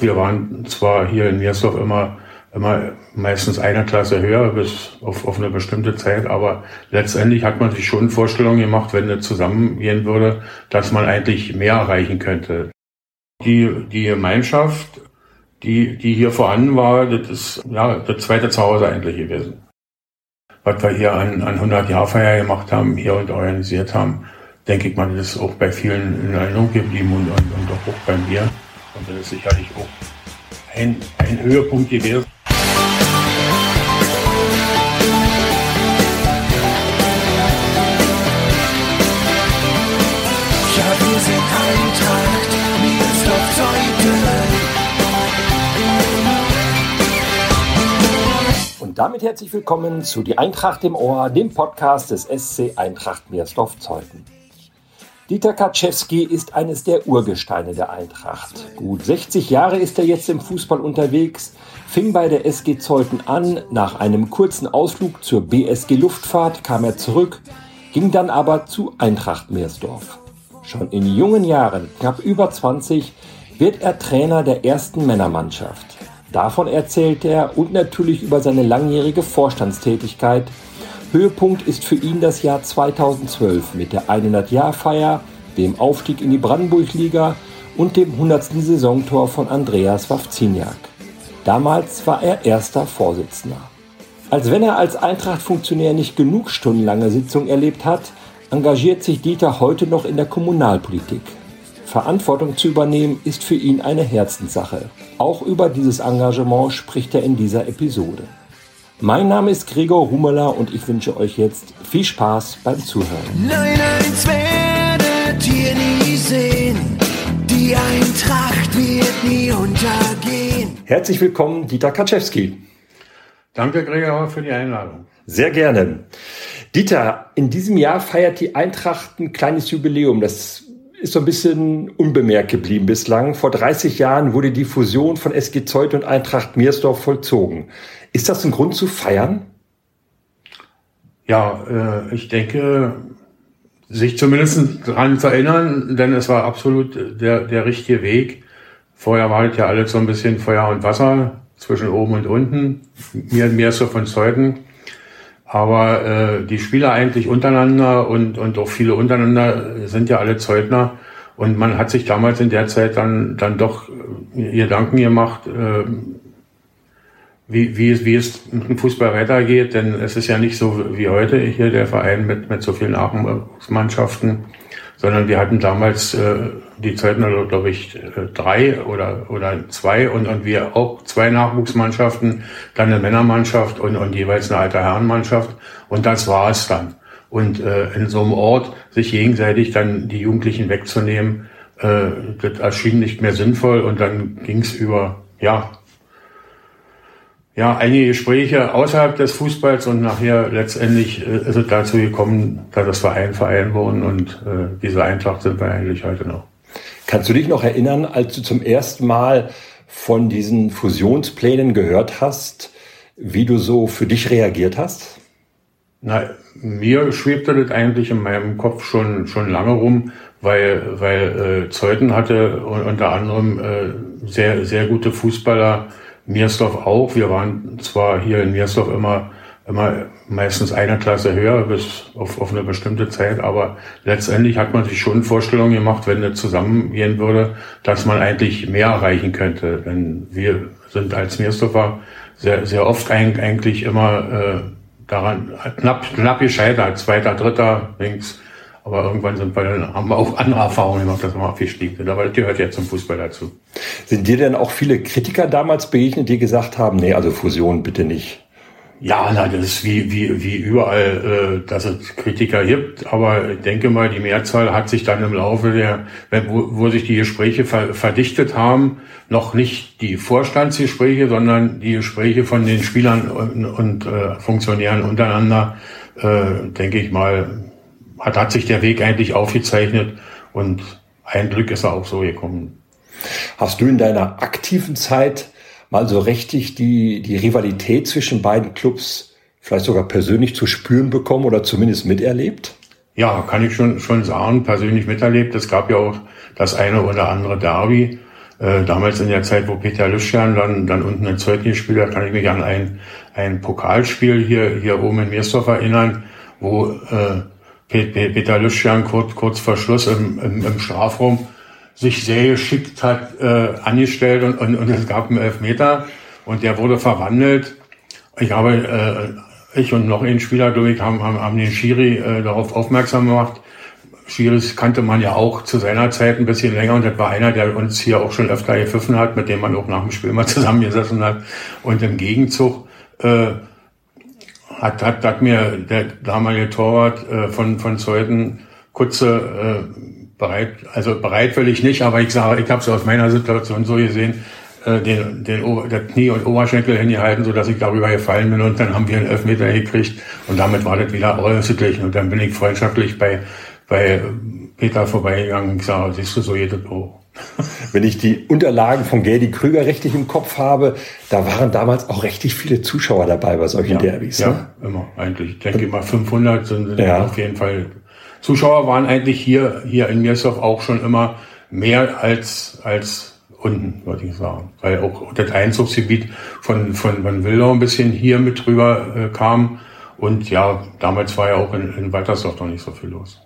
Wir waren zwar hier in Miersdorf immer, immer meistens eine Klasse höher bis auf, auf eine bestimmte Zeit, aber letztendlich hat man sich schon Vorstellungen gemacht, wenn es zusammengehen würde, dass man eigentlich mehr erreichen könnte. Die, die Gemeinschaft, die, die hier vorhanden war, das ist ja das zweite Zuhause eigentlich gewesen. Was wir hier an, an 100 Jahrfeier gemacht haben, hier und organisiert haben, denke ich mal, das ist auch bei vielen in Erinnerung geblieben und, und, und auch bei mir. Und das ist sicherlich auch ein, ein Höhepunkt gewesen. Ja, wir sind Eintracht, mir ist doch heute. Und damit herzlich willkommen zu Die Eintracht im Ohr, dem Podcast des SC Eintracht Meersdorf-Zeuthen. Dieter Kaczewski ist eines der Urgesteine der Eintracht. Gut 60 Jahre ist er jetzt im Fußball unterwegs, fing bei der SG Zeuthen an, nach einem kurzen Ausflug zur BSG Luftfahrt kam er zurück, ging dann aber zu Eintracht Meersdorf. Schon in jungen Jahren, knapp über 20, wird er Trainer der ersten Männermannschaft. Davon erzählt er und natürlich über seine langjährige Vorstandstätigkeit Höhepunkt ist für ihn das Jahr 2012 mit der 100-Jahr-Feier, dem Aufstieg in die Brandenburg-Liga und dem 100. Saisontor von Andreas Wawziniak. Damals war er erster Vorsitzender. Als wenn er als Eintracht-Funktionär nicht genug stundenlange Sitzungen erlebt hat, engagiert sich Dieter heute noch in der Kommunalpolitik. Verantwortung zu übernehmen ist für ihn eine Herzenssache. Auch über dieses Engagement spricht er in dieser Episode. Mein Name ist Gregor Rumeler und ich wünsche euch jetzt viel Spaß beim Zuhören. Nein, eins werdet ihr nie sehen. Die Eintracht wird nie untergehen. Herzlich willkommen, Dieter Kaczewski. Danke, Gregor, für die Einladung. Sehr gerne. Dieter, in diesem Jahr feiert die Eintracht ein kleines Jubiläum. Das ist so ein bisschen unbemerkt geblieben bislang. Vor 30 Jahren wurde die Fusion von SG Zeut und Eintracht Miersdorf vollzogen. Ist das ein Grund zu feiern? Ja, äh, ich denke, sich zumindest daran zu erinnern, denn es war absolut der, der richtige Weg. Vorher war halt ja alles so ein bisschen Feuer und Wasser zwischen oben und unten, mir, mir so von Zeuten. Aber äh, die Spieler eigentlich untereinander und, und auch viele untereinander sind ja alle Zeugner. Und man hat sich damals in der Zeit dann, dann doch äh, Gedanken gemacht, äh, wie, wie, es, wie es mit dem Fußball weitergeht. Denn es ist ja nicht so wie heute hier der Verein mit, mit so vielen Nachwuchsmannschaften, sondern wir hatten damals äh, die Zeitner, glaube ich, äh, drei oder, oder zwei und, und wir auch zwei Nachwuchsmannschaften, dann eine Männermannschaft und, und jeweils eine alte Herrenmannschaft. Und das war es dann. Und äh, in so einem Ort sich gegenseitig dann die Jugendlichen wegzunehmen, äh, das erschien nicht mehr sinnvoll und dann ging es über, ja, ja, einige Gespräche außerhalb des Fußballs und nachher letztendlich äh, ist es dazu gekommen, dass das Verein Verein wurden und äh, diese Eintracht sind wir eigentlich heute noch. Kannst du dich noch erinnern, als du zum ersten Mal von diesen Fusionsplänen gehört hast, wie du so für dich reagiert hast? Na, mir schwebte das eigentlich in meinem Kopf schon, schon lange rum, weil, weil äh, Zeuthen hatte unter anderem äh, sehr, sehr gute Fußballer, Miersdorf auch. Wir waren zwar hier in Miersdorf immer, immer meistens eine Klasse höher bis auf, auf eine bestimmte Zeit, aber letztendlich hat man sich schon Vorstellungen gemacht, wenn das zusammengehen würde, dass man eigentlich mehr erreichen könnte. Denn wir sind als Miersdorfer sehr, sehr oft eigentlich immer äh, daran knapp, knapp gescheitert, zweiter, dritter, links. Aber irgendwann sind wir haben wir auch andere Erfahrungen gemacht, dass wir aufgestiegen sind. Aber das gehört ja zum Fußball dazu. Sind dir denn auch viele Kritiker damals begegnet, die gesagt haben, nee, also Fusion bitte nicht? Ja, na, das ist wie, wie, wie überall, äh, dass es Kritiker gibt. Aber ich denke mal, die Mehrzahl hat sich dann im Laufe der, wo, wo sich die Gespräche ver, verdichtet haben, noch nicht die Vorstandsgespräche, sondern die Gespräche von den Spielern und, und äh, Funktionären untereinander, äh, denke ich mal, hat, hat sich der Weg eigentlich aufgezeichnet und ein Glück ist er auch so gekommen. Hast du in deiner aktiven Zeit mal so richtig die, die Rivalität zwischen beiden Clubs vielleicht sogar persönlich zu spüren bekommen oder zumindest miterlebt? Ja, kann ich schon, schon sagen, persönlich miterlebt. Es gab ja auch das eine oder andere Derby. äh, damals in der Zeit, wo Peter Lüschan dann, dann unten in Zeuthen gespielt hat, kann ich mich an ein, ein Pokalspiel hier, hier oben in Meersdorf erinnern, wo äh, Peter Lüschan kurz, kurz vor Schluss im, im, im Strafraum sich sehr geschickt hat äh, angestellt und, und, und es gab einen Elfmeter und der wurde verwandelt. Ich habe, äh, ich und noch ein Spieler, glaube ich, haben, haben, haben den Schiri äh, darauf aufmerksam gemacht. Schiris kannte man ja auch zu seiner Zeit ein bisschen länger und das war einer, der uns hier auch schon öfter gepfiffen hat, mit dem man auch nach dem Spiel mal zusammengesessen hat. Und im Gegenzug äh, hat, hat, hat mir der damalige Torwart äh, von, von Zeuthen kurze äh, bereit, also bereitwillig nicht, aber ich sage, ich habe es aus meiner Situation so gesehen, äh, den, den der Knie und Oberschenkel hingehalten, so dass ich darüber gefallen bin und dann haben wir einen Elfmeter gekriegt und damit war das wieder ausgeglichen und dann bin ich freundschaftlich bei, bei Peter vorbeigegangen und sage, siehst du, so geht das auch. Wenn ich die Unterlagen von Gerdi Krüger richtig im Kopf habe, da waren damals auch richtig viele Zuschauer dabei bei solchen ja, Derbys. Ja, ne? immer, eigentlich. Ich denke mal 500 sind Ja. auf jeden Fall. Zuschauer waren eigentlich hier, hier in Miersdorf auch schon immer mehr als, als unten, würde ich sagen. Weil auch das Einzugsgebiet von, von, von Wildau ein bisschen hier mit drüber äh, kam. Und ja, damals war ja auch in, in Waltersdorf noch nicht so viel los.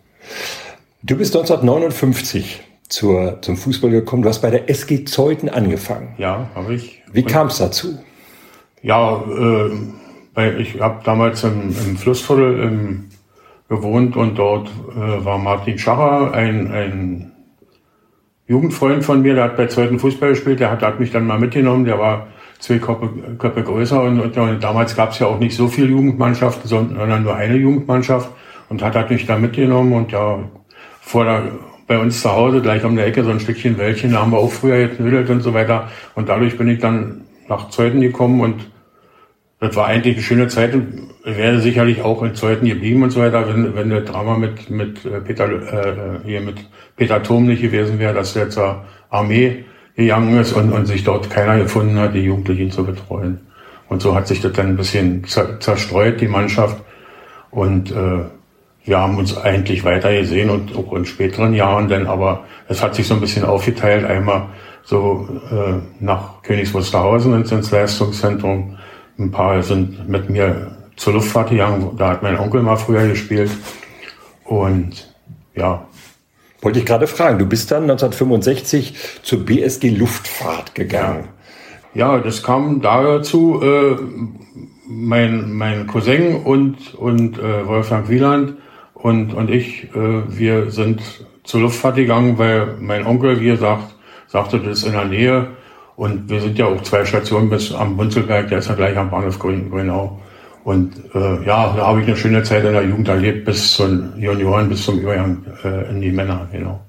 Du bist 1959 zur, zum Fußball gekommen. Du hast bei der SG Zeuthen angefangen. Ja, habe ich. Wie kam es dazu? Ja, äh, ich habe damals im, im Flussviertel ähm, gewohnt und dort äh, war Martin Schacher, ein, ein Jugendfreund von mir, der hat bei zweiten Fußball gespielt, der hat, hat mich dann mal mitgenommen, der war zwei Köpfe, Köpfe größer und, und, und damals gab es ja auch nicht so viele Jugendmannschaften, sondern nur eine Jugendmannschaft und hat, hat mich da mitgenommen und ja, vor der, bei uns zu Hause, gleich um der Ecke, so ein Stückchen Wäldchen, da haben wir auch früher geknüdelt und so weiter und dadurch bin ich dann nach Zeuthen gekommen und das war eigentlich eine schöne Zeit und wäre sicherlich auch in Zeuthen geblieben und so weiter, wenn, wenn der Drama mit, mit äh, Peter, äh, hier mit Peter Thom nicht gewesen wäre, dass der zur Armee gegangen ist und, und sich dort keiner gefunden hat, die Jugendlichen zu betreuen. Und so hat sich das dann ein bisschen zer zerstreut, die Mannschaft. Und äh, wir haben uns eigentlich weiter gesehen und auch in späteren Jahren dann, aber es hat sich so ein bisschen aufgeteilt. Einmal so äh, nach Königs Wusterhausen ins, Leistungszentrum. Ein paar sind mit mir zur Luftfahrt gegangen. Da hat mein Onkel mal früher gespielt. Und ja, Wollte ich gerade fragen. Du bist dann 1965 zur BSG Luftfahrt gegangen. Ja, das kam dazu, äh, mein, mein Cousin und, und äh, Wolfgang Wieland und, und ich, äh, wir sind zur Luftfahrt gegangen, weil mein Onkel, wie gesagt, sagte, das ist in der Nähe. Und wir sind ja auch zwei Stationen bis am Bunzelberg, der ist ja gleich am Bahnhof Grün- Grünau. Und äh, ja, da habe ich eine schöne Zeit in der Jugend erlebt, bis zum Junioren, bis zum Übergang äh, in die Männer, genau.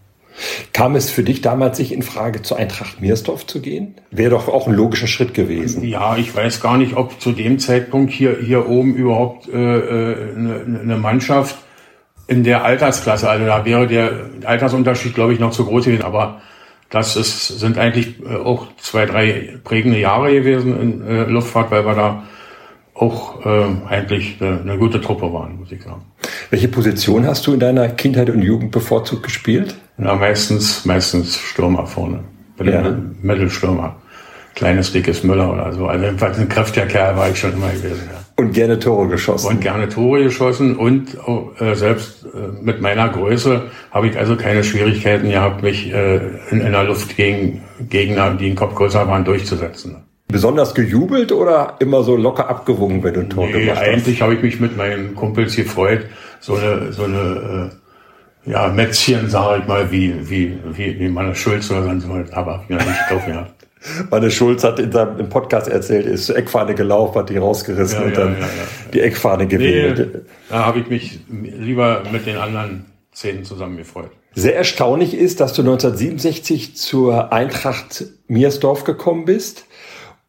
Kam es für dich damals nicht in Frage, zur Eintracht Miersdorf zu gehen? Wäre doch auch ein logischer Schritt gewesen. Ja, ich weiß gar nicht, ob zu dem Zeitpunkt hier, hier oben überhaupt äh, äh, eine, eine Mannschaft in der Altersklasse, also da wäre der Altersunterschied, glaube ich, noch zu groß gewesen, aber das ist, sind eigentlich äh, auch zwei, drei prägende Jahre gewesen in äh, Luftfahrt, weil wir da auch äh, eigentlich eine, eine gute Truppe waren, muss ich sagen. Welche Position hast du in deiner Kindheit und Jugend bevorzugt gespielt? Ja, meistens, meistens Stürmer vorne. Bin Ja. Mittelstürmer. Kleines, dickes Müller oder so. Also jedenfalls ein kräftiger Kerl war ich schon immer gewesen, ja. Und gerne Tore geschossen. und gerne Tore geschossen und auch, äh, selbst äh, mit meiner Größe habe ich also keine Schwierigkeiten gehabt, mich äh, in, in der Luft gegen Gegner, die einen Kopf größer waren, durchzusetzen. Besonders gejubelt oder immer so locker abgewungen, wenn du ein Tor Nee, gemacht hast? eigentlich habe ich mich mit meinen Kumpels gefreut, so eine, so eine äh, ja, Mätzchen, sage ich mal, wie, wie, wie, wie meine Schulz oder sonst was, aber ich nicht drauf gehabt. Manne Schulz hat in seinem im Podcast erzählt, ist zur Eckfahne gelaufen, hat die rausgerissen Ja, und ja, dann ja, die Eckfahne Nee, gewählt. da habe ich mich lieber mit den anderen zehn zusammen gefreut. Sehr erstaunlich ist, dass du 1967 zur Eintracht Miersdorf gekommen bist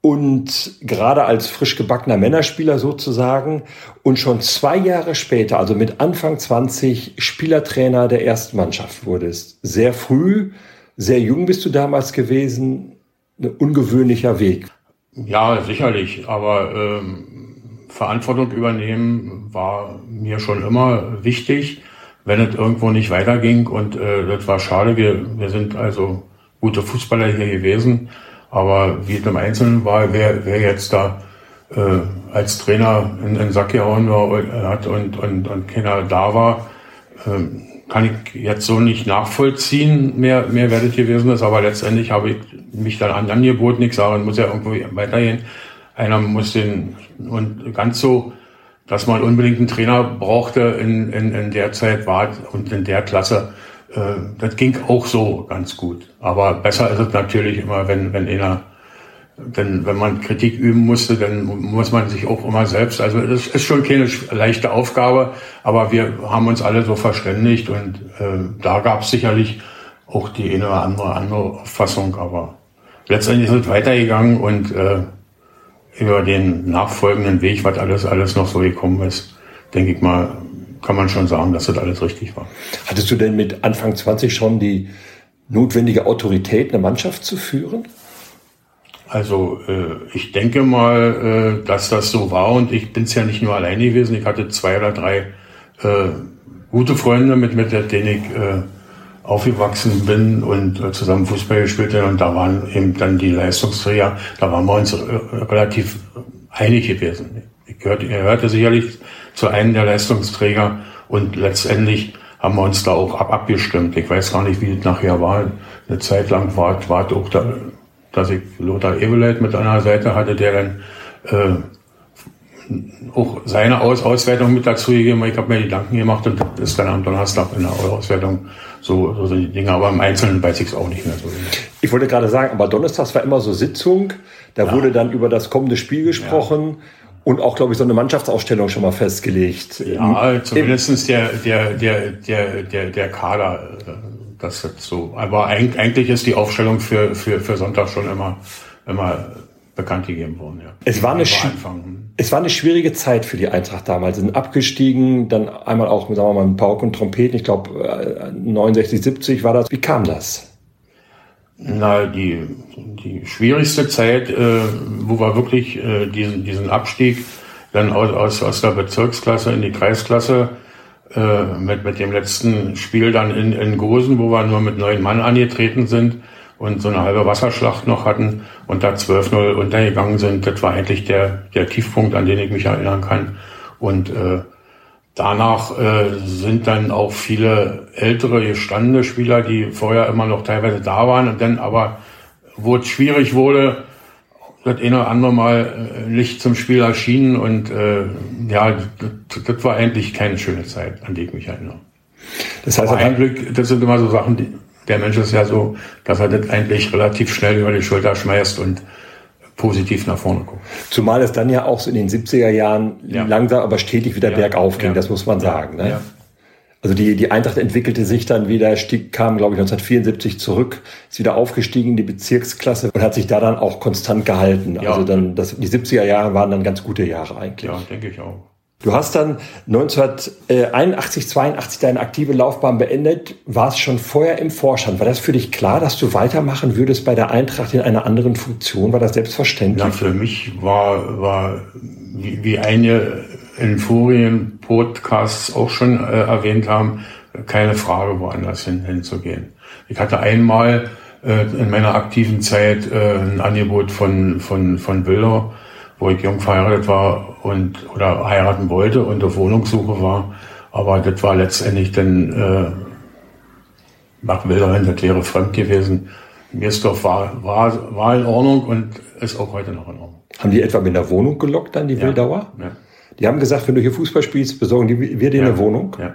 und gerade als frisch gebackener Männerspieler sozusagen und schon zwei Jahre später, also mit Anfang 20, Spielertrainer der ersten Mannschaft wurdest. Sehr früh, sehr jung bist du damals gewesen, ein ungewöhnlicher Weg. Ja, sicherlich, aber ähm, Verantwortung übernehmen war mir schon immer wichtig, wenn es irgendwo nicht weiterging und äh, das war schade. Wir, wir sind also gute Fußballer hier gewesen. Aber wie es im Einzelnen war, wer, wer jetzt da äh, als Trainer in den Sack gehauen war, äh, hat und, und, und keiner da war, äh, kann ich jetzt so nicht nachvollziehen, mehr, mehr werdet gewesen ist. Aber letztendlich habe ich mich dann an angeboten. Ich sage, muss ja irgendwo weitergehen. Einer muss den, und ganz so, dass man unbedingt einen Trainer brauchte in, in, in der Zeit war und in der Klasse, äh, das ging auch so ganz gut. Aber besser ist es natürlich immer, wenn, wenn einer, denn wenn man Kritik üben musste, dann muss man sich auch immer selbst, also das ist schon keine leichte Aufgabe, aber wir haben uns alle so verständigt und äh, da gab es sicherlich auch die eine oder andere andere Auffassung, aber letztendlich ist es weitergegangen und äh, über den nachfolgenden Weg, was alles, alles noch so gekommen ist, denke ich mal, kann man schon sagen, dass das alles richtig war. Hattest du denn mit Anfang 20 schon die notwendige Autorität, eine Mannschaft zu führen? Also äh, ich denke mal, äh, dass das so war und ich bin es ja nicht nur allein gewesen. Ich hatte zwei oder drei äh, gute Freunde, mit, mit denen ich äh, aufgewachsen bin und äh, zusammen Fußball gespielt habe und da waren eben dann die Leistungsträger, da waren wir uns äh, relativ einig gewesen. Ich gehörte, er hörte sicherlich zu einem der Leistungsträger und letztendlich haben wir uns da auch ab, abgestimmt. Ich weiß gar nicht, wie es nachher war. Eine Zeit lang war, war auch da, dass ich Lothar Eveleit mit einer Seite hatte, der dann äh, auch seine Aus Auswertung mit dazu gegeben. Ich habe mir Gedanken gemacht und das ist dann am Donnerstag in der Auswertung so, so sind die Dinge. Aber im Einzelnen weiß ich es auch nicht mehr so. Ich wollte gerade sagen, aber Donnerstags war immer so Sitzung. Da ja. wurde dann über das kommende Spiel gesprochen. Ja. Und auch, glaube ich, so eine Mannschaftsausstellung schon mal festgelegt. Ja, zumindestens der, der, der, der, der, der Kader. Das ist so. Aber eigentlich ist die Aufstellung für, für, für Sonntag schon immer, immer bekannt gegeben worden. Ja. Es war, eine es war eine schwierige Zeit für die Eintracht damals. Sie sind abgestiegen, dann einmal auch sagen wir mal, mit Pauk und Trompeten. Ich glaube, 69, 70 war das. Wie kam das? Na, die, die schwierigste Zeit, äh, wo wir wirklich äh, diesen, diesen Abstieg dann aus, aus, aus der Bezirksklasse in die Kreisklasse äh, mit, mit dem letzten Spiel dann in, in Gosen, wo wir nur mit neun Mann angetreten sind, und so eine halbe Wasserschlacht noch hatten und da 12-0 untergegangen sind. Das war eigentlich der, der Tiefpunkt, an den ich mich erinnern kann. Und äh, danach äh, sind dann auch viele ältere, gestandene Spieler, die vorher immer noch teilweise da waren und dann aber, wo es schwierig wurde, das eine oder andere Mal äh, nicht zum Spiel erschienen und äh, ja, das, das war eigentlich keine schöne Zeit, an die ich mich erinnere. Das heißt, ein Glück, das sind immer so Sachen, die, der Mensch ist ja so, dass er das eigentlich relativ schnell über die Schulter schmeißt und positiv nach vorne guckt. Zumal es dann ja auch so in den 70er Jahren ja. langsam aber stetig wieder ja. bergauf ging, ja. das muss man sagen. Ne? Also die, die Eintracht entwickelte sich dann wieder, stieg, kam, glaube ich, 1974 zurück, ist wieder aufgestiegen in die Bezirksklasse und hat sich da dann auch konstant gehalten. Also dann, das, die 70er Jahre waren dann ganz gute Jahre eigentlich. Ja, denke ich auch. Du hast dann 1981, 82 deine aktive Laufbahn beendet, warst schon vorher im Vorstand. War das für dich klar, dass du weitermachen würdest bei der Eintracht in einer anderen Funktion? War das selbstverständlich? Ja, für mich war, war wie, wie eine in Furien Podcasts auch schon äh, erwähnt haben, keine Frage, woanders hin, hinzugehen. Ich hatte einmal äh, in meiner aktiven Zeit äh, ein Angebot von, von, von Bildau, wo ich jung verheiratet war und oder heiraten wollte und auf Wohnungssuche war. Aber das war letztendlich dann äh, nach Wilderhin, das wäre fremd gewesen. Mirsdorf war, war, war in Ordnung und ist auch heute noch in Ordnung. Haben die etwa mit der Wohnung gelockt dann, die ja, Wildauer? Ja. Die haben gesagt, wenn du hier Fußball spielst, besorgen die, wir dir ja, eine Wohnung? Ja.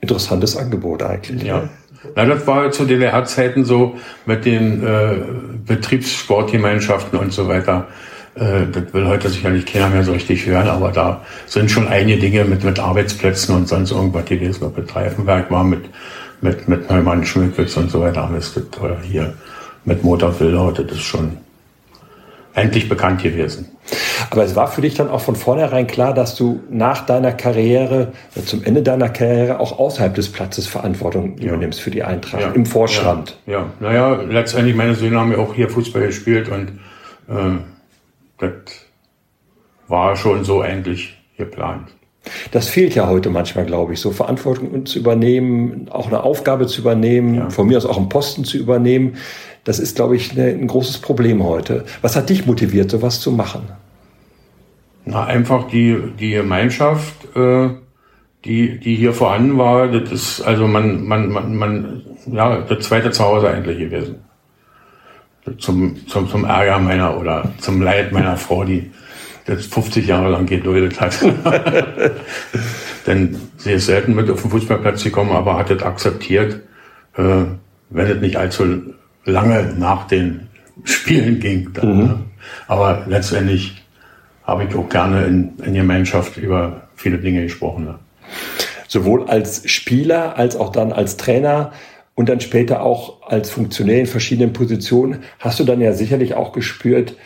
Interessantes Angebot eigentlich. Ja. Ne? Na, das war zu DDR-Zeiten so mit den äh, Betriebssportgemeinschaften und so weiter. Äh, das will heute sicherlich keiner mehr so richtig hören, aber da sind schon einige Dinge mit, mit Arbeitsplätzen und sonst irgendwas gewesen, ob mit Reifenwerk war, mit, mit, mit Neumann, Schmückwitz und so weiter, alles das, oder hier mit Motorfilter, das ist schon endlich bekannt gewesen. Aber es war für dich dann auch von vornherein klar, dass du nach deiner Karriere, zum Ende deiner Karriere auch außerhalb des Platzes Verantwortung ja. übernimmst für die Eintracht, ja. im Vorstand. Ja. ja, naja, letztendlich meine Söhne haben ja auch hier Fußball gespielt und äh, das war schon so eigentlich geplant. Das fehlt ja heute manchmal, glaube ich, so Verantwortung zu übernehmen, auch eine Aufgabe zu übernehmen, ja. von mir aus auch einen Posten zu übernehmen. Das ist, glaube ich, eine, ein großes Problem heute. Was hat dich motiviert, sowas zu machen? Na, einfach die, die Gemeinschaft, äh, die, die hier vorhanden war, das ist also man, man, man, man, ja, das zweite Zuhause eigentlich gewesen. Zum, zum, zum Ärger meiner oder zum Leid meiner Frau, die das 50 Jahre lang geduldet hat. Denn sie ist selten mit auf den Fußballplatz gekommen, aber hat es akzeptiert, äh, wenn es nicht allzu lange nach den Spielen ging. Dann, mhm. ne? Aber letztendlich habe ich auch gerne in, in Gemeinschaft über viele Dinge gesprochen. Ne? Sowohl als Spieler als auch dann als Trainer und dann später auch als Funktionär in verschiedenen Positionen hast du dann ja sicherlich auch gespürt,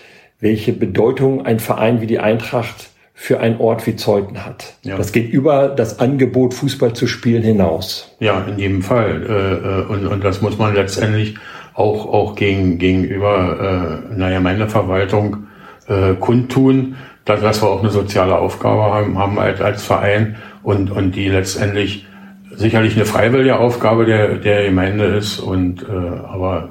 welche Bedeutung ein Verein wie die Eintracht für einen Ort wie Zeuthen hat. Ja. Das geht über das Angebot, Fußball zu spielen, hinaus. Ja, in jedem Fall. Äh, äh, und, und das muss man letztendlich auch, auch gegen, gegenüber äh, einer Gemeindeverwaltung äh, kundtun, dass, dass wir auch eine soziale Aufgabe haben, haben als, als Verein und, und die letztendlich sicherlich eine freiwillige Aufgabe der, der Gemeinde ist. Und äh, aber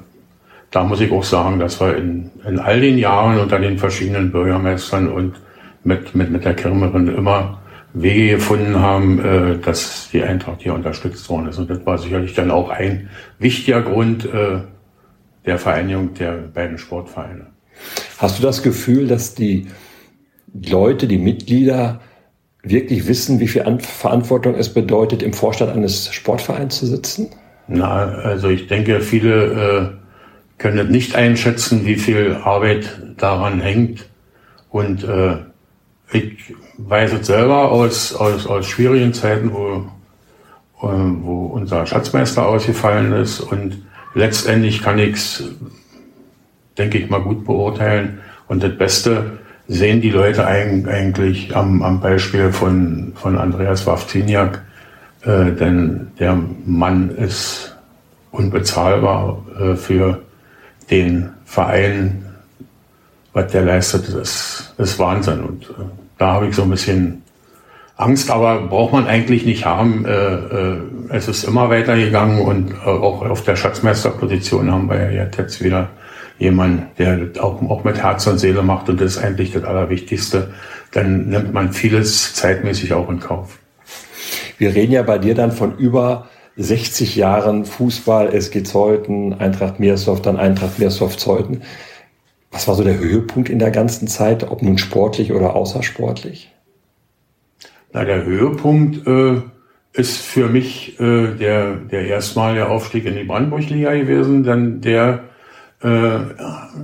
da muss ich auch sagen, dass wir in, in all den Jahren unter den verschiedenen Bürgermeistern und mit, mit, mit der Kirmerin immer Wege gefunden haben, äh, dass die Eintracht hier unterstützt worden ist. Und das war sicherlich dann auch ein wichtiger Grund äh, der Vereinigung der beiden Sportvereine. Hast du das Gefühl, dass die Leute, die Mitglieder wirklich wissen, wie viel Verantwortung es bedeutet, im Vorstand eines Sportvereins zu sitzen? Na, also ich denke, viele äh, können nicht einschätzen, wie viel Arbeit daran hängt. Und äh, ich weiß es selber aus, aus, aus schwierigen Zeiten, wo, äh, wo unser Schatzmeister ausgefallen ist. Und letztendlich kann ich es, denke ich mal, gut beurteilen. Und das Beste sehen die Leute eigentlich am, am Beispiel von, von Andreas Wawziniak. Äh, denn der Mann ist unbezahlbar äh, für den Verein, was der leistet, ist, ist Wahnsinn. Und äh, da habe ich so ein bisschen Angst, aber braucht man eigentlich nicht haben. Äh, äh, es ist immer weitergegangen und äh, auch auf der Schatzmeisterposition haben wir ja jetzt wieder jemanden, der auch, auch mit Herz und Seele macht und das ist eigentlich das Allerwichtigste. Dann nimmt man vieles zeitmäßig auch in Kauf. Wir reden ja bei dir dann von über 60 Jahren Fußball, SG Zeuthen, Eintracht Meersdorf, dann Eintracht Meersdorf Zeuthen. Was war so der Höhepunkt in der ganzen Zeit, ob nun sportlich oder außersportlich? Na, der Höhepunkt äh, ist für mich äh, der, der erstmalige Aufstieg in die Brandenburg-Liga gewesen, denn der äh,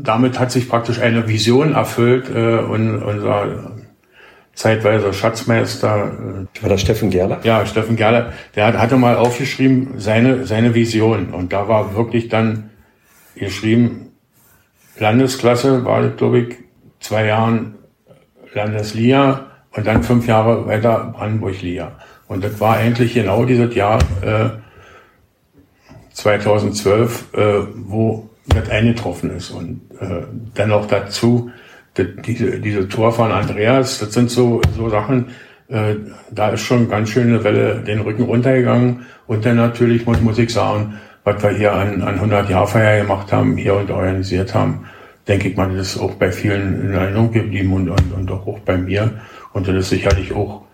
damit hat sich praktisch eine Vision erfüllt äh, und unser zeitweise Schatzmeister. Äh, war das Steffen Gerler? Ja, Steffen Gerler, der hat, hatte mal aufgeschrieben, seine, seine Vision. Und da war wirklich dann geschrieben, Landesklasse war glaube ich, zwei Jahren Landesliga und dann fünf Jahre weiter Brandenburg-Liga. Und das war eigentlich genau dieses Jahr äh, 2012, äh, wo das eingetroffen ist. Und äh, dann noch dazu diese, diese Tor von Andreas, das sind so, so Sachen, äh, da ist schon ganz schöne Welle den Rücken runtergegangen. Und dann natürlich muss, muss ich sagen, was wir hier an, an 100 Jahrfeier gemacht haben, hier und organisiert haben, denke ich mal, das ist auch bei vielen in Erinnerung geblieben und, und, und auch bei mir. Und das ist sicherlich auch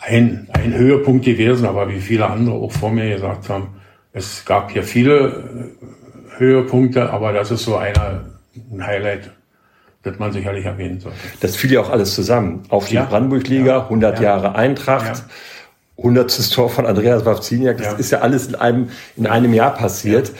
ein, ein Höhepunkt gewesen, aber wie viele andere auch vor mir gesagt haben, es gab hier viele äh, Höhepunkte, aber das ist so einer, ein Highlight das man sicherlich erwähnen sollte. Das fiel ja auch alles zusammen. Auf die ja. Brandenburg-Liga, ja. 100 ja. Jahre Eintracht, ja. 100. Tor von Andreas Wawziniak. Das ist ja alles in einem, in einem Jahr passiert.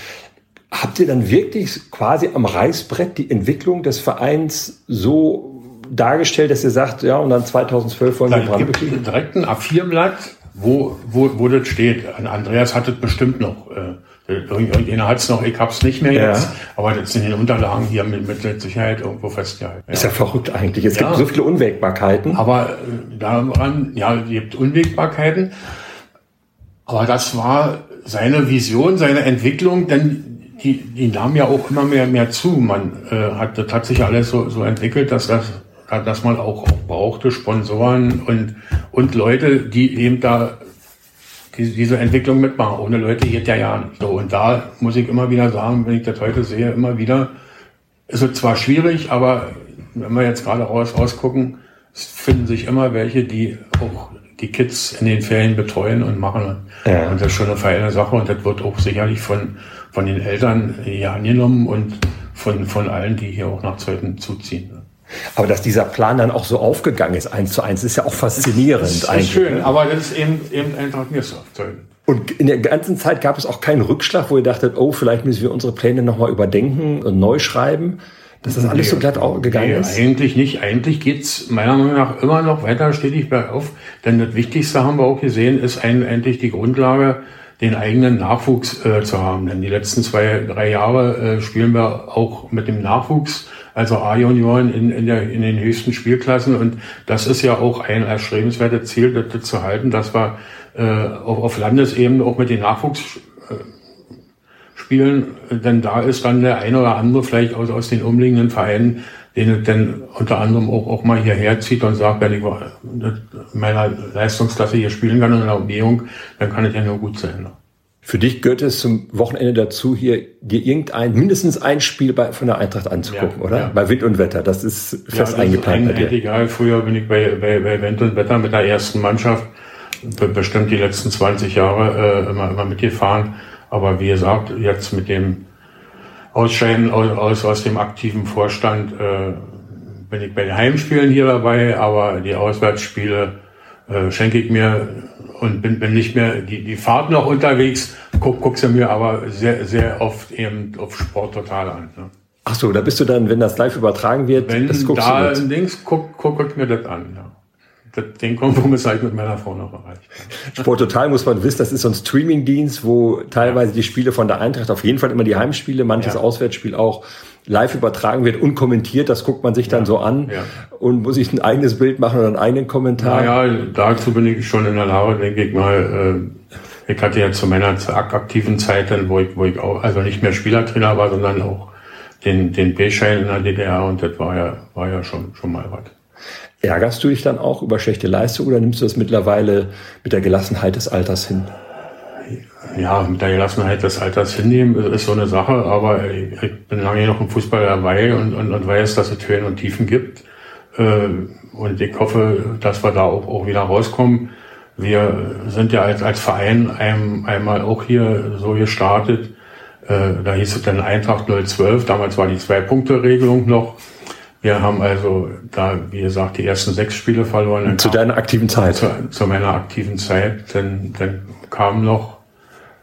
Habt ihr dann wirklich quasi am Reißbrett die Entwicklung des Vereins so dargestellt, dass ihr sagt, ja, und dann 2012 wollen wir Brandenburg Liga? Direkt ein A4-Blatt, wo, wo, wo das steht. Andreas hat es bestimmt noch. Äh, Irgendjemand hat es noch, ich hab's nicht mehr jetzt, ja. aber das sind die Unterlagen hier mit, mit Sicherheit irgendwo festgehalten. Ja. Ist ja verrückt eigentlich. Es ja. gibt so viele Unwägbarkeiten. Aber äh, daran, ja, es gibt Unwägbarkeiten. Aber das war seine Vision, seine Entwicklung, denn die, die nahm ja auch immer mehr, mehr zu. Man äh, hat, das hat sich alles so, so entwickelt, dass das dass man auch, auch brauchte Sponsoren und, und Leute, die eben da die, diese Entwicklung mitmachen. Ohne Leute geht ja ja nicht. So, und da muss ich immer wieder sagen, wenn ich das heute sehe, immer wieder, ist es zwar schwierig, aber wenn wir jetzt gerade raus, rausgucken, es finden sich immer welche, die auch die Kids in den Ferien betreuen und machen. Ja. Und das ist schon eine feine Sache und das wird auch sicherlich von, von den Eltern hier angenommen und von, von allen, die hier auch nach Zeuthen zuziehen. Aber dass dieser Plan dann auch so aufgegangen ist, eins zu eins, ist ja auch faszinierend. Das ist eigentlich. schön, aber das ist eben, eben Eintracht Niersdorf. Und in der ganzen Zeit gab es auch keinen Rückschlag, wo ihr dachtet, oh, vielleicht müssen wir unsere Pläne nochmal überdenken und neu schreiben, dass das alles nee, so glatt gegangen nee, ist? Eigentlich nicht. Eigentlich geht's meiner Meinung nach immer noch weiter stetig bergauf. Denn das Wichtigste haben wir auch gesehen, ist eigentlich die Grundlage, den eigenen Nachwuchs äh, zu haben. Denn die letzten zwei, drei Jahre äh, spielen wir auch mit dem Nachwuchs also A-Junioren in, in, der, in den höchsten Spielklassen. Und das ist ja auch ein erstrebenswertes Ziel, das, das zu halten, dass wir äh, auf, auf Landesebene auch mit den Nachwuchs äh. Denn da ist dann der eine oder andere vielleicht aus, aus den umliegenden Vereinen, den es dann unter anderem auch, auch mal hierher zieht und sagt, wenn ich in meiner Leistungsklasse hier spielen kann in der Umgehung, dann kann es ja nur gut sein. Für dich gehört es zum Wochenende dazu, hier dir irgendein, mindestens ein Spiel bei, von der Eintracht anzugucken, ja, oder? Ja. Bei Wind und Wetter. Das ist fest ja, das eingeplant ist bei dir. Egal. Früher bin ich bei, bei, bei Wind und Wetter mit der ersten Mannschaft bestimmt die letzten 20 Jahre äh, immer, immer mitgefahren. Aber wie gesagt, jetzt mit dem Ausscheiden aus, aus, aus dem aktiven Vorstand äh, bin ich bei den Heimspielen hier dabei, aber die Auswärtsspiele äh, schenke ich mir und bin, bin nicht mehr die, die Fahrt noch unterwegs, guck, guck sie mir aber sehr, sehr oft eben auf Sport total an. Ne? Ach so, da bist du dann, wenn das live übertragen wird, wenn das guckst da du mit. Dings, guck, guck, guck mir das an. Ja. Den Kompromiss habe ich mit meiner Frau noch erreicht. Sport Total muss man wissen, das ist so ein Streamingdienst, wo teilweise die Spiele von der Eintracht, auf jeden Fall immer die Heimspiele, manches ja. Auswärtsspiel auch live übertragen wird und kommentiert. Das guckt man sich dann ja. so an ja. und muss sich ein eigenes Bild machen oder einen eigenen Kommentar. Ja, dazu bin ich schon in der Lage, denke ich mal. Äh, ich hatte ja zu meiner aktiven Zeit, dann, wo ich, wo ich auch, also nicht mehr Spielertrainer war, sondern auch den, den B-Schein in der DDR und das war ja, war ja schon, schon mal was. Ärgerst du dich dann auch über schlechte Leistung oder nimmst du das mittlerweile mit der Gelassenheit des Alters hin? Ja, mit der Gelassenheit des Alters hinnehmen ist so eine Sache, aber ich bin lange noch im Fußball dabei und, und, und weiß, dass es Höhen und Tiefen gibt. Äh, und ich hoffe, dass wir da auch, auch wieder rauskommen. Wir sind ja als, als Verein ein, einmal auch hier so gestartet. Äh, da hieß es dann Eintracht 012, damals war die Zwei-Punkte-Regelung noch. Wir haben also da, wie gesagt, die ersten sechs Spiele verloren. Zu deiner aktiven Zeit? Zu, zu, meiner aktiven Zeit. Dann, dann kam noch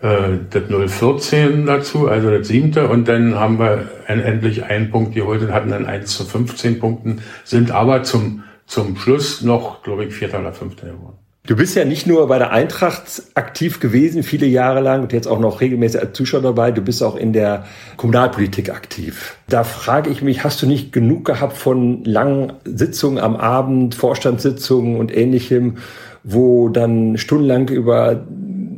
äh, das 014 dazu, also das siebte. Und dann haben wir endlich einen Punkt geholt und hatten dann 1 zu 15 Punkten, sind aber zum, zum Schluss noch, glaube ich, Vierter oder Fünfter geworden. Du bist ja nicht nur bei der Eintracht aktiv gewesen, viele Jahre lang und jetzt auch noch regelmäßig als Zuschauer dabei, du bist auch in der Kommunalpolitik aktiv. Da frage ich mich, hast du nicht genug gehabt von langen Sitzungen am Abend, Vorstandssitzungen und ähnlichem, wo dann stundenlang über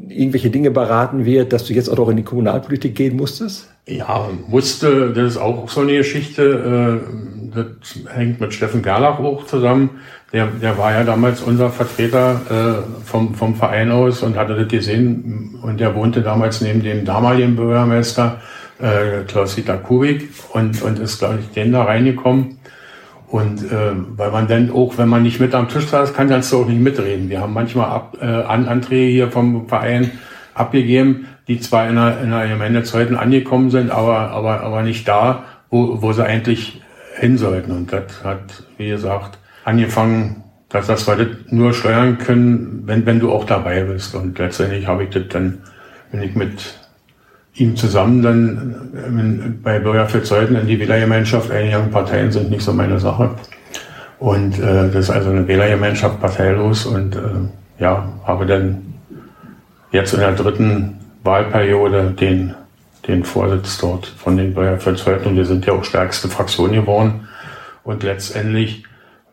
irgendwelche Dinge beraten wird, dass du jetzt auch in die Kommunalpolitik gehen musstest? Ja, musste, das ist auch so eine Geschichte, äh, das hängt mit Steffen Gerlach auch zusammen der, der war ja damals unser Vertreter äh, vom, vom Verein aus und hatte das gesehen. Und der wohnte damals neben dem damaligen Bürgermeister äh, Klaus-Dieter Kubik und, und ist, glaube ich, den da reingekommen. Und äh, weil man dann auch, wenn man nicht mit am Tisch saß, kann kannst du auch nicht mitreden. Wir haben manchmal ab, äh, An Anträge hier vom Verein abgegeben, die zwar in der, in der Gemeindezeiten angekommen sind, aber, aber, aber nicht da, wo, wo sie eigentlich hin sollten. Und das hat, wie gesagt, angefangen, dass, dass wir das nur steuern können, wenn, wenn du auch dabei bist. Und letztendlich habe ich das dann, wenn ich mit ihm zusammen dann bei Bürger für Zeiten in die Wählergemeinschaft eingegangen, Parteien sind nicht so meine Sache. Und äh, das ist also eine Wählergemeinschaft parteilos und äh, ja, habe dann jetzt in der dritten Wahlperiode den, den Vorsitz dort von den Bürger für und wir sind ja auch stärkste Fraktion geworden. Und letztendlich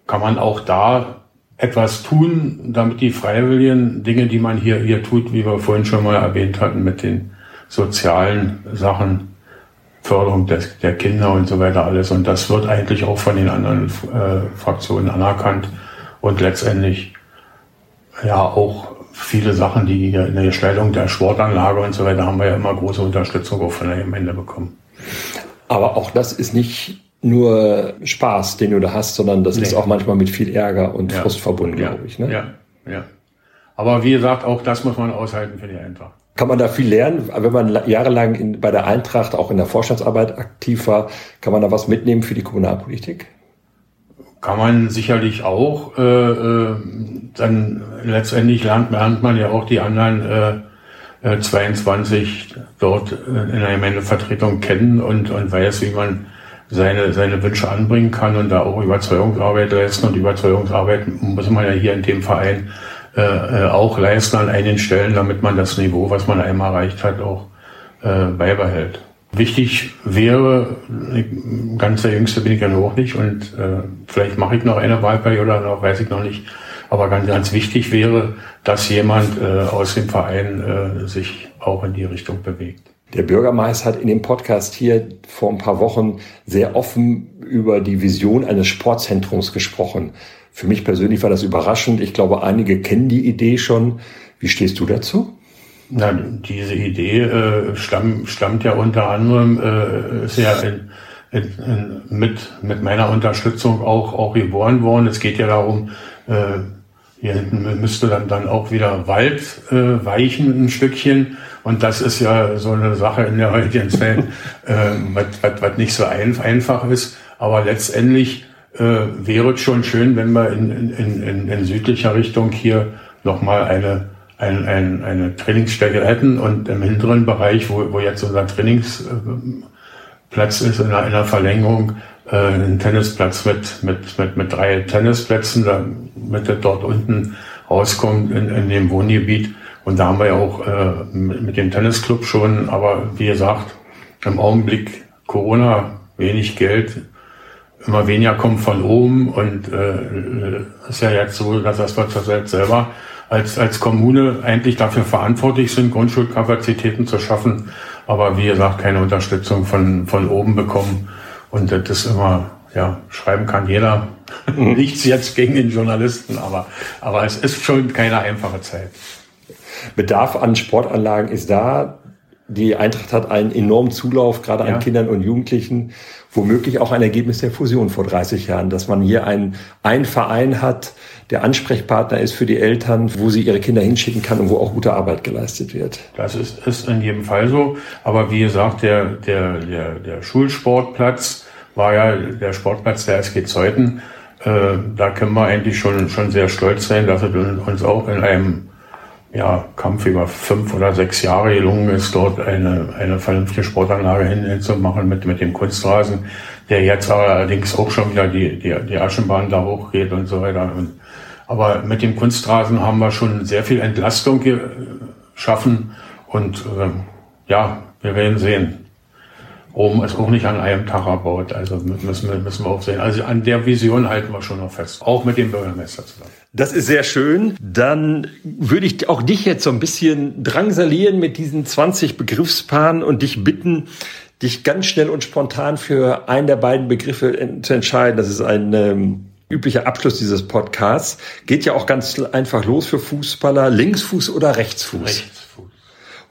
kann man auch da etwas tun, damit die freiwilligen Dinge, die man hier, hier tut, wie wir vorhin schon mal erwähnt hatten, mit den sozialen Sachen, Förderung des, der Kinder und so weiter alles. Und das wird eigentlich auch von den anderen äh, Fraktionen anerkannt. Und letztendlich ja auch viele Sachen, die in der Gestaltung der Sportanlage und so weiter, haben wir ja immer große Unterstützung auch von der Gemeinde bekommen. Aber auch das ist nicht nur Spaß, den du da hast, sondern das nee. ist auch manchmal mit viel Ärger und ja. Frust verbunden, ja. glaube ich. Ne? Ja, ja. Aber wie gesagt, auch das muss man aushalten für die Eintracht. Kann man da viel lernen? Wenn man jahrelang in, bei der Eintracht auch in der Vorstandsarbeit aktiv war, kann man da was mitnehmen für die Kommunalpolitik? Kann man sicherlich auch. Äh, äh, dann letztendlich lernt, lernt man ja auch die anderen äh, 22 äh, dort äh, in der Gemeindevertretung kennen und, und weiß, wie man seine, seine Wünsche anbringen kann und da auch Überzeugungsarbeit leisten. Und Überzeugungsarbeit muss man ja hier in dem Verein äh, äh, auch leisten an einigen Stellen, damit man das Niveau, was man einmal erreicht hat, auch äh, beibehält. Wichtig wäre, ganz der Jüngste bin ich ja noch nicht und äh, vielleicht mache ich noch eine Wahlperiode, noch weiß ich noch nicht. Aber ganz, ganz wichtig wäre, dass jemand äh, aus dem Verein äh, sich auch in die Richtung bewegt. Der Bürgermeister hat in dem Podcast hier vor ein paar Wochen sehr offen über die Vision eines Sportzentrums gesprochen. Für mich persönlich war das überraschend. Ich glaube, einige kennen die Idee schon. Wie stehst du dazu? Na, diese Idee äh, stammt, stammt ja unter anderem äh, ist ja in, in, in, mit, mit meiner Unterstützung auch, auch geboren worden. Es geht ja darum, äh, hier hinten müsste dann, dann auch wieder Wald äh, weichen, ein Stückchen. Und das ist ja so eine Sache in der heutigen Zeit, äh, was nicht so ein, einfach ist. Aber letztendlich äh, wäre es schon schön, wenn wir in, in, in, in südlicher Richtung hier nochmal eine, ein, ein, eine Trainingsstätte hätten und im hinteren Bereich, wo, wo jetzt unser Trainingsplatz ist, in einer, in einer Verlängerung, äh, ein Tennisplatz mit, mit, mit, mit drei Tennisplätzen, damit er dort unten rauskommt in, in dem Wohngebiet. Und da haben wir ja auch äh, mit dem Tennisclub schon, aber wie gesagt, im Augenblick Corona, wenig Geld, immer weniger kommt von oben und äh, ist ja jetzt so, dass das wir selbst selber als, als Kommune eigentlich dafür verantwortlich sind, Grundschulkapazitäten zu schaffen, aber wie gesagt, keine Unterstützung von, von oben bekommen. Und das ist immer, ja, schreiben kann jeder. Nichts jetzt gegen den Journalisten, aber, aber es ist schon keine einfache Zeit. Bedarf an Sportanlagen ist da. Die Eintracht hat einen enormen Zulauf, gerade ja. an Kindern und Jugendlichen. Womöglich auch ein Ergebnis der Fusion vor 30 Jahren, dass man hier einen, einen Verein hat, der Ansprechpartner ist für die Eltern, wo sie ihre Kinder hinschicken kann und wo auch gute Arbeit geleistet wird. Das ist, ist in jedem Fall so. Aber wie gesagt, der, der, der, der Schulsportplatz war ja der Sportplatz der SG Zeuthen. Äh, da können wir eigentlich schon, schon sehr stolz sein, dass es uns auch in einem ja, Kampf über fünf oder sechs Jahre gelungen ist, dort eine, eine vernünftige Sportanlage hinzumachen mit, mit dem Kunstrasen, der jetzt allerdings auch schon wieder die, die, die Aschenbahn da hochgeht und so weiter. Und, aber mit dem Kunstrasen haben wir schon sehr viel Entlastung geschaffen und äh, ja, wir werden sehen. Rom ist auch nicht an einem Tag erbaut, also müssen wir, müssen wir auch sehen. Also an der Vision halten wir schon noch fest, auch mit dem Bürgermeister zusammen. Das ist sehr schön. Dann würde ich auch dich jetzt so ein bisschen drangsalieren mit diesen 20 Begriffspaaren und dich bitten, dich ganz schnell und spontan für einen der beiden Begriffe zu entscheiden. Das ist ein ähm, üblicher Abschluss dieses Podcasts. Geht ja auch ganz einfach los für Fußballer. Linksfuß oder Rechtsfuß? Rechtsfuß.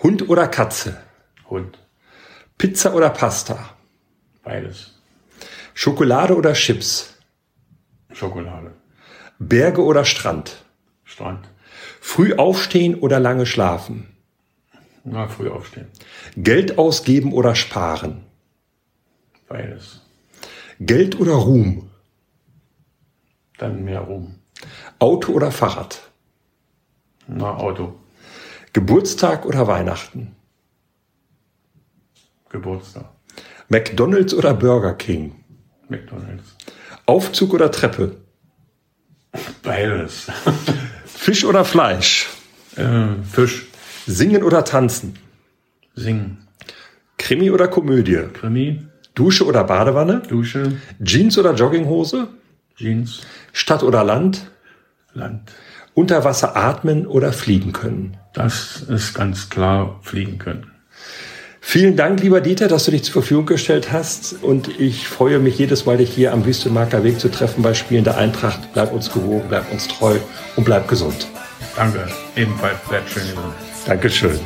Hund oder Katze? Hund. Pizza oder Pasta? Beides. Schokolade oder Chips? Schokolade. Berge oder Strand? Strand. Früh aufstehen oder lange schlafen? Na, früh aufstehen. Geld ausgeben oder sparen? Beides. Geld oder Ruhm? Dann mehr Ruhm. Auto oder Fahrrad? Na, Auto. Geburtstag oder Weihnachten? Geburtstag. McDonald's oder Burger King? McDonald's. Aufzug oder Treppe? Beides. Fisch oder Fleisch? Äh, Fisch. Singen oder tanzen? Singen. Krimi oder Komödie? Krimi. Dusche oder Badewanne? Dusche. Jeans oder Jogginghose? Jeans. Stadt oder Land? Land. Unter Wasser atmen oder fliegen können? Das ist ganz klar fliegen können. Vielen Dank, lieber Dieter, dass du dich zur Verfügung gestellt hast. Und ich freue mich jedes Mal, dich hier am Wüstenmarker Weg zu treffen bei Spielen der Eintracht. Bleib uns gewogen, bleib uns treu und bleib gesund. Danke, ebenfalls. Bleibt schön gesund. Dankeschön.